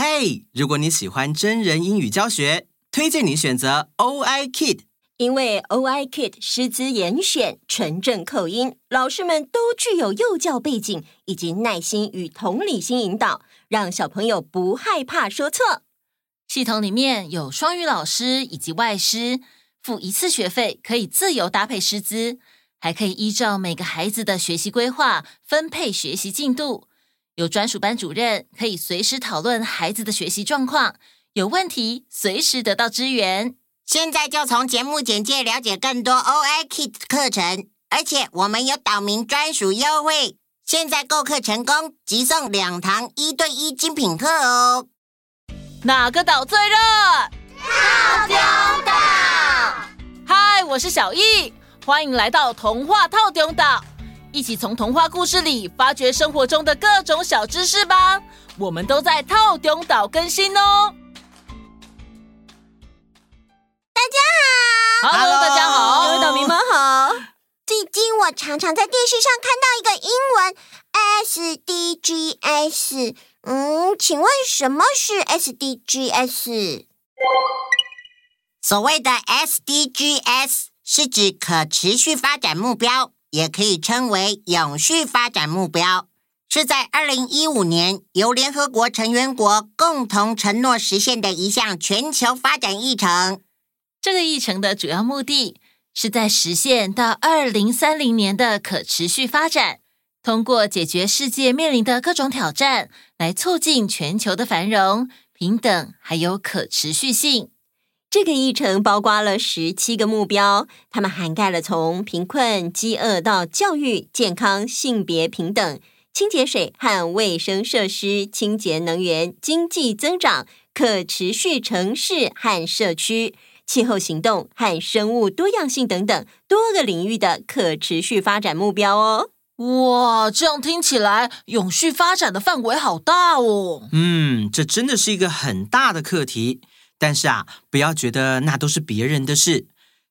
嘿，如果你喜欢真人英语教学，推荐你选择 OI Kid，因为 OI Kid 师资严选，纯正口音，老师们都具有幼教背景以及耐心与同理心引导，让小朋友不害怕说错。系统里面有双语老师以及外师，付一次学费可以自由搭配师资，还可以依照每个孩子的学习规划分配学习进度。有专属班主任，可以随时讨论孩子的学习状况，有问题随时得到支援。现在就从节目简介了解更多 OI Kid 课程，而且我们有岛民专属优惠，现在购课成功即送两堂一对一精品课哦。哪个岛最热？套丢岛！嗨，我是小易，欢迎来到童话套丢岛，一起从童话故事里发掘生活中的各种小知识吧。我们都在套丢岛更新哦。大家好，Hello，大家好，各位岛民们好。最近我常常在电视上看到一个英文 SDGs。嗯，请问什么是 SDGs？所谓的 SDGs 是指可持续发展目标，也可以称为永续发展目标，是在二零一五年由联合国成员国共同承诺实现的一项全球发展议程。这个议程的主要目的是在实现到二零三零年的可持续发展。通过解决世界面临的各种挑战，来促进全球的繁荣、平等还有可持续性。这个议程包括了十七个目标，它们涵盖了从贫困、饥饿到教育、健康、性别平等、清洁水和卫生设施、清洁能源、经济增长、可持续城市和社区、气候行动和生物多样性等等多个领域的可持续发展目标哦。哇，这样听起来，永续发展的范围好大哦。嗯，这真的是一个很大的课题。但是啊，不要觉得那都是别人的事，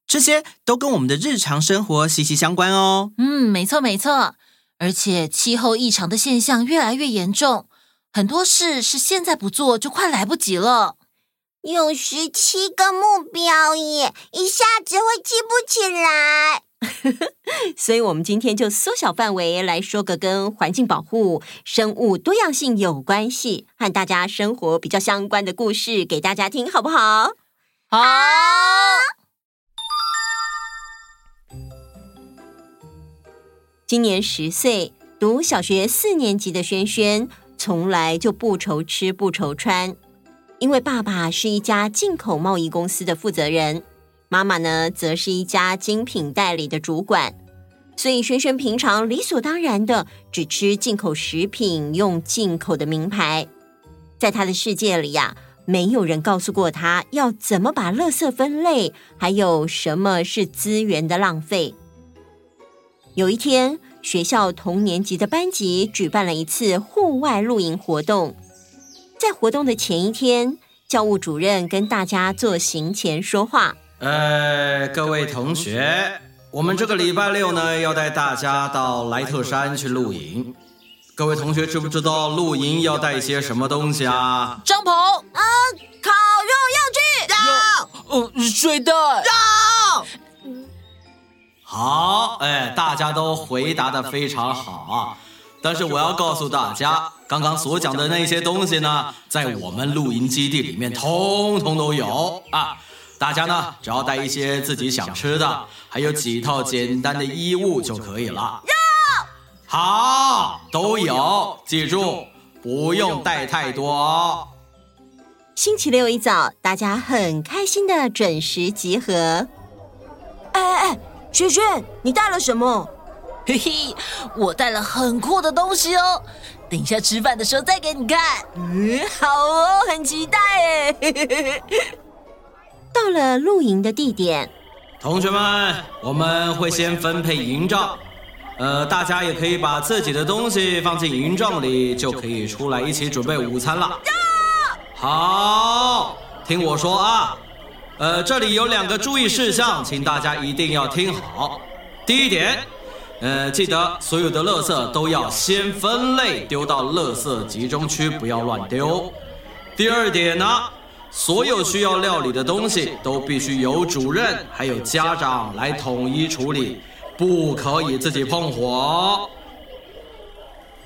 这些都跟我们的日常生活息息相关哦。嗯，没错没错。而且气候异常的现象越来越严重，很多事是现在不做就快来不及了。有十七个目标耶，一下子会记不起来。所以，我们今天就缩小范围来说个跟环境保护、生物多样性有关系、和大家生活比较相关的故事给大家听，好不好？好。今年十岁，读小学四年级的轩轩，从来就不愁吃不愁穿，因为爸爸是一家进口贸易公司的负责人。妈妈呢，则是一家精品代理的主管，所以轩轩平常理所当然的只吃进口食品，用进口的名牌。在他的世界里呀，没有人告诉过他要怎么把垃圾分类，还有什么是资源的浪费。有一天，学校同年级的班级举办了一次户外露营活动，在活动的前一天，教务主任跟大家做行前说话。呃，各位同学，我们这个礼拜六呢，要带大家到莱特山去露营。各位同学知不知道露营要带些什么东西啊？帐篷啊，烤肉用具，要，哦，睡袋，要。好，哎，大家都回答的非常好啊。但是我要告诉大家，刚刚所讲的那些东西呢，在我们露营基地里面通通都有啊。大家呢，只要带一些自己想吃的，还有几套简单的衣物就可以了。肉，好，都有，记住不用带太多哦。星期六一早，大家很开心的准时集合。哎哎哎，萱萱，你带了什么？嘿嘿，我带了很酷的东西哦。等一下吃饭的时候再给你看。嗯，好哦，很期待哎。到了露营的地点，同学们，我们会先分配营帐，呃，大家也可以把自己的东西放进营帐里，就可以出来一起准备午餐了。好，听我说啊，呃，这里有两个注意事项，请大家一定要听好。第一点，呃，记得所有的垃圾都要先分类丢到垃圾集中区，不要乱丢。第二点呢，所有需要料理的东西都必须由主任还有家长来统一处理，不可以自己碰火。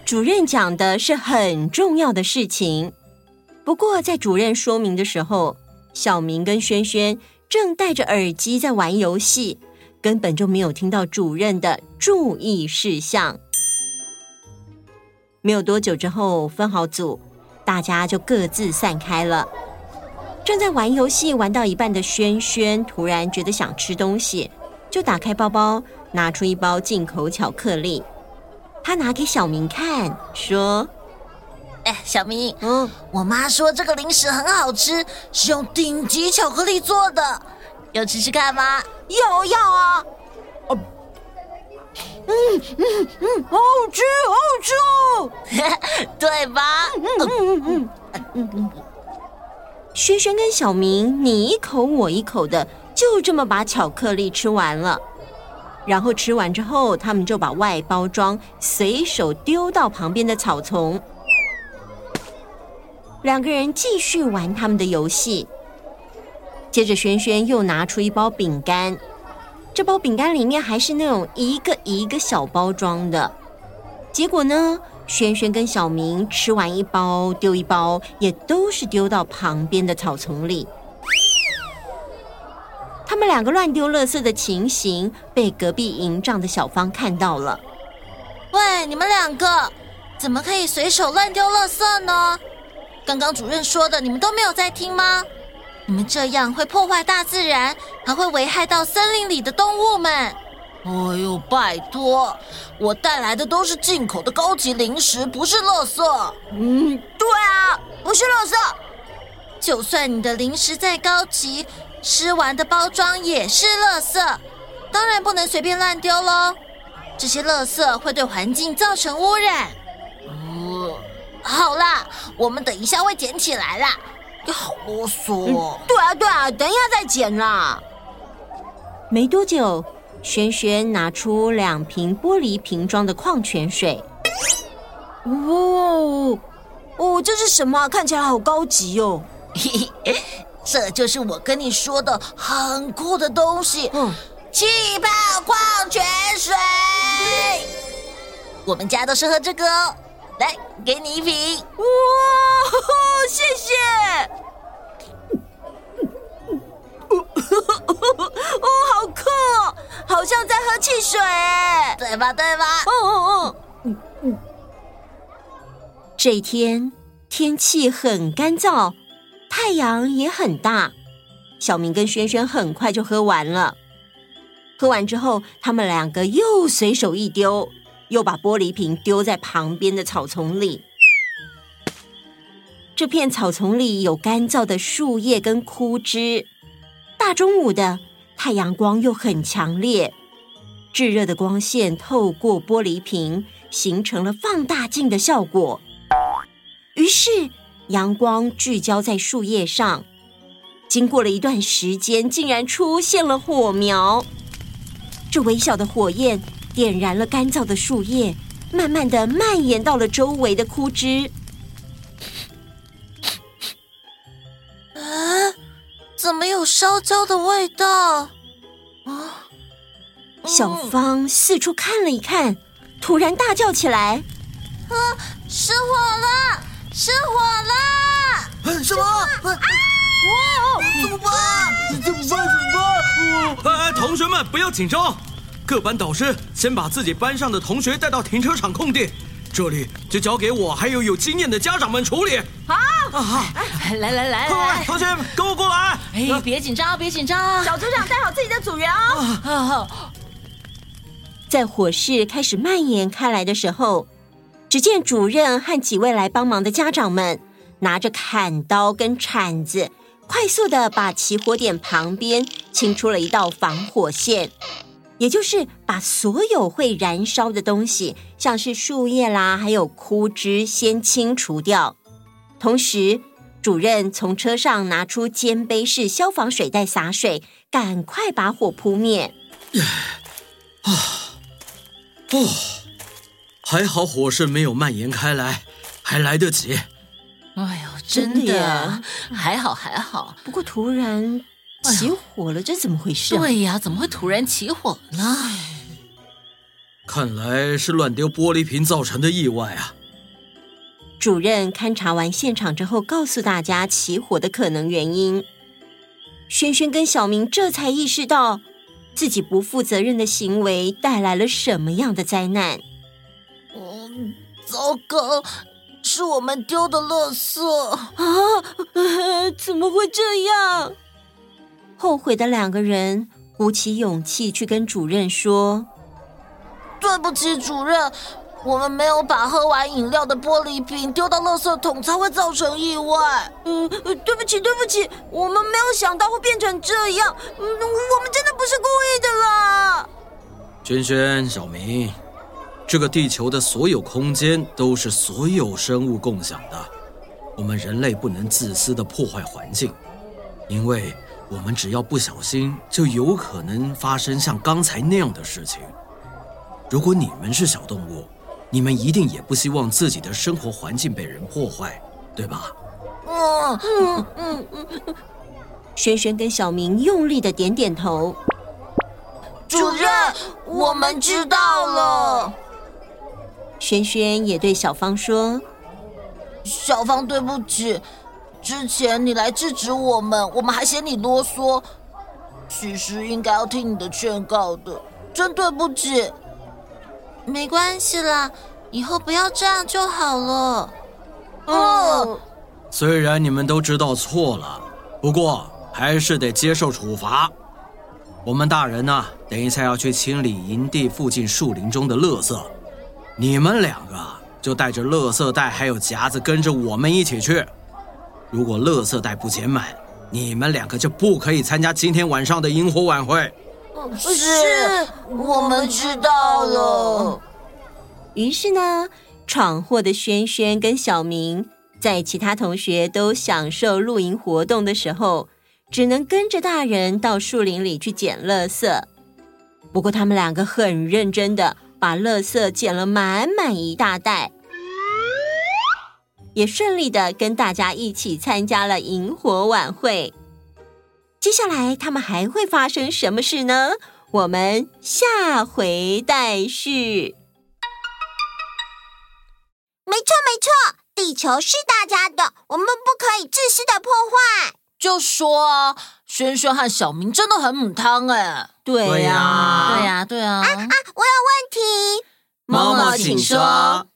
主任讲的是很重要的事情，不过在主任说明的时候，小明跟轩轩正戴着耳机在玩游戏，根本就没有听到主任的注意事项。没有多久之后，分好组，大家就各自散开了。正在玩游戏玩到一半的轩轩突然觉得想吃东西，就打开包包，拿出一包进口巧克力。他拿给小明看，说：“哎，小明，嗯，我妈说这个零食很好吃，是用顶级巧克力做的，要吃吃看吗？要要啊！”嗯嗯嗯，好好吃，好好吃哦，对吧？嗯嗯嗯嗯嗯嗯。轩轩跟小明你一口我一口的，就这么把巧克力吃完了。然后吃完之后，他们就把外包装随手丢到旁边的草丛。两个人继续玩他们的游戏。接着，轩轩又拿出一包饼干。这包饼干里面还是那种一个一个小包装的，结果呢，轩轩跟小明吃完一包丢一包，也都是丢到旁边的草丛里。他们两个乱丢垃圾的情形被隔壁营帐的小芳看到了。喂，你们两个怎么可以随手乱丢垃圾呢？刚刚主任说的，你们都没有在听吗？你们这样会破坏大自然，还会危害到森林里的动物们。哎呦，拜托，我带来的都是进口的高级零食，不是垃圾。嗯，对啊，不是垃圾。就算你的零食再高级，吃完的包装也是垃圾，当然不能随便乱丢喽。这些垃圾会对环境造成污染。嗯，好啦，我们等一下会捡起来啦。你好啰嗦哦！对啊，对啊，等一下再捡啦。没多久，轩轩拿出两瓶玻璃瓶装的矿泉水。哦哦，这是什么？看起来好高级哦！嘿嘿，这就是我跟你说的很酷的东西。嗯，气泡矿泉水。我们家都是喝这个哦。来，给你一瓶。哇，谢谢。哦，好酷，好像在喝汽水，对吧？对吧？哦哦哦。嗯嗯。这一天天气很干燥，太阳也很大。小明跟轩轩很快就喝完了。喝完之后，他们两个又随手一丢。又把玻璃瓶丢在旁边的草丛里。这片草丛里有干燥的树叶跟枯枝。大中午的，太阳光又很强烈，炙热的光线透过玻璃瓶，形成了放大镜的效果。于是，阳光聚焦在树叶上，经过了一段时间，竟然出现了火苗。这微小的火焰。点燃了干燥的树叶，慢慢的蔓延到了周围的枯枝。烧焦的味道？啊！小芳四处看了一看，突然大叫起来：“啊，失火了！失火了！什么？啊！哇！怎么办？怎么办？怎么办？哎，同学们不要紧张。”各班导师先把自己班上的同学带到停车场空地，这里就交给我还有有经验的家长们处理。好，啊，来来来来，同学们跟我过来。哎，别紧张，别紧张。小组长带好自己的组员哦。在火势开始蔓延开来的时候，只见主任和几位来帮忙的家长们拿着砍刀跟铲子，快速的把起火点旁边清出了一道防火线。也就是把所有会燃烧的东西，像是树叶啦，还有枯枝，先清除掉。同时，主任从车上拿出肩背式消防水袋洒水，赶快把火扑灭。啊，哦，还好火势没有蔓延开来，还来得及。哎呦，真的，真的呀还好还好。不过突然起火了，这怎么回事啊？对呀，怎么会突然起火呢？看来是乱丢玻璃瓶造成的意外啊！主任勘察完现场之后，告诉大家起火的可能原因。轩轩跟小明这才意识到，自己不负责任的行为带来了什么样的灾难。嗯，糟糕，是我们丢的垃圾啊！呃，怎么会这样？后悔的两个人鼓起勇气去跟主任说：“对不起，主任。”我们没有把喝完饮料的玻璃瓶丢到垃圾桶，才会造成意外。嗯，对不起，对不起，我们没有想到会变成这样。嗯，我们真的不是故意的啦。轩轩、小明，这个地球的所有空间都是所有生物共享的，我们人类不能自私的破坏环境，因为我们只要不小心，就有可能发生像刚才那样的事情。如果你们是小动物，你们一定也不希望自己的生活环境被人破坏，对吧？嗯嗯嗯嗯。轩轩跟小明用力的点点头。主任，我们知道了。轩轩也对小芳说：“小芳，对不起，之前你来制止我们，我们还嫌你啰嗦。其实应该要听你的劝告的，真对不起。”没关系啦，以后不要这样就好了。哦，虽然你们都知道错了，不过还是得接受处罚。我们大人呢，等一下要去清理营地附近树林中的垃圾，你们两个就带着垃圾袋还有夹子跟着我们一起去。如果垃圾袋不捡满，你们两个就不可以参加今天晚上的萤火晚会。是，我们知道了。于是呢，闯祸的轩轩跟小明，在其他同学都享受露营活动的时候，只能跟着大人到树林里去捡垃圾。不过他们两个很认真的把垃圾捡了满满一大袋，也顺利的跟大家一起参加了萤火晚会。接下来他们还会发生什么事呢？我们下回待续。没错，没错，地球是大家的，我们不可以自私的破坏。就说啊，轩轩和小明真的很母汤哎。对呀，对呀，对啊。啊啊！我有问题。妈妈，请说。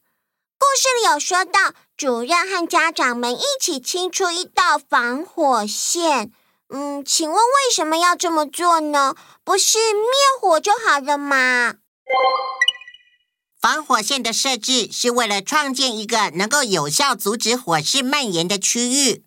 故事里有说到，主任和家长们一起清出一道防火线。嗯，请问为什么要这么做呢？不是灭火就好了吗？防火线的设置是为了创建一个能够有效阻止火势蔓延的区域。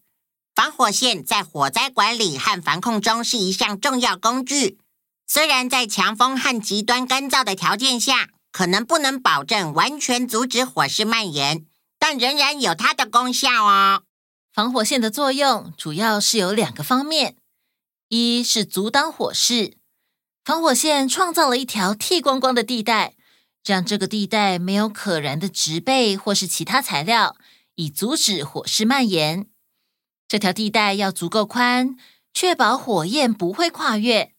防火线在火灾管理和防控中是一项重要工具。虽然在强风和极端干燥的条件下，可能不能保证完全阻止火势蔓延，但仍然有它的功效哦。防火线的作用主要是有两个方面：一是阻挡火势，防火线创造了一条剃光光的地带，让这个地带没有可燃的植被或是其他材料，以阻止火势蔓延。这条地带要足够宽，确保火焰不会跨越。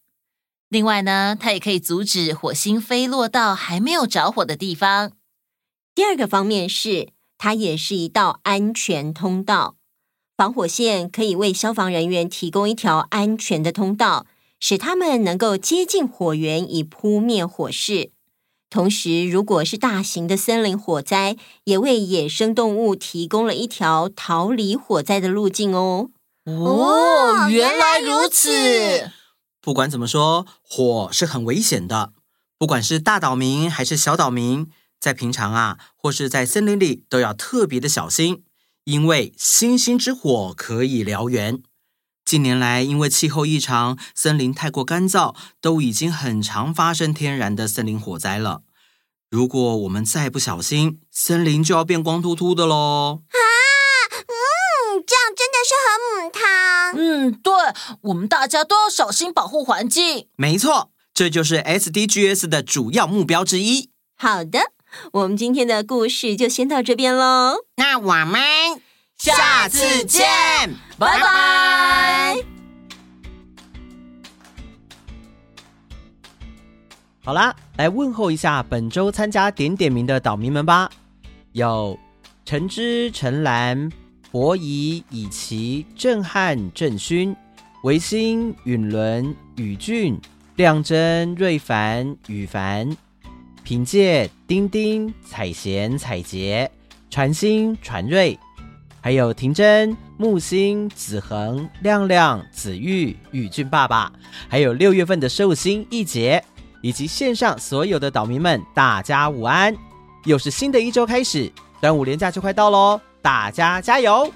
另外呢，它也可以阻止火星飞落到还没有着火的地方。第二个方面是，它也是一道安全通道。防火线可以为消防人员提供一条安全的通道，使他们能够接近火源以扑灭火势。同时，如果是大型的森林火灾，也为野生动物提供了一条逃离火灾的路径哦。哦，原来如此。不管怎么说，火是很危险的。不管是大岛民还是小岛民，在平常啊，或是在森林里，都要特别的小心。因为星星之火可以燎原。近年来，因为气候异常，森林太过干燥，都已经很常发生天然的森林火灾了。如果我们再不小心，森林就要变光秃秃的喽！啊，嗯，这样真的是很母汤。嗯，对，我们大家都要小心保护环境。没错，这就是 SDGs 的主要目标之一。好的。我们今天的故事就先到这边喽。那我们下次见，拜拜。好啦，来问候一下本周参加点点名的岛民们吧。有陈之、陈兰、博仪、以奇、郑汉、郑勋、维新、允伦、宇俊、亮真、瑞凡、宇凡、凭借、丁丁、彩贤、彩杰、传心、传瑞。还有婷真、木星、子恒、亮亮、子玉、宇俊爸爸，还有六月份的寿星一杰，以及线上所有的岛民们，大家午安！又是新的一周开始，端午连假就快到喽，大家加油！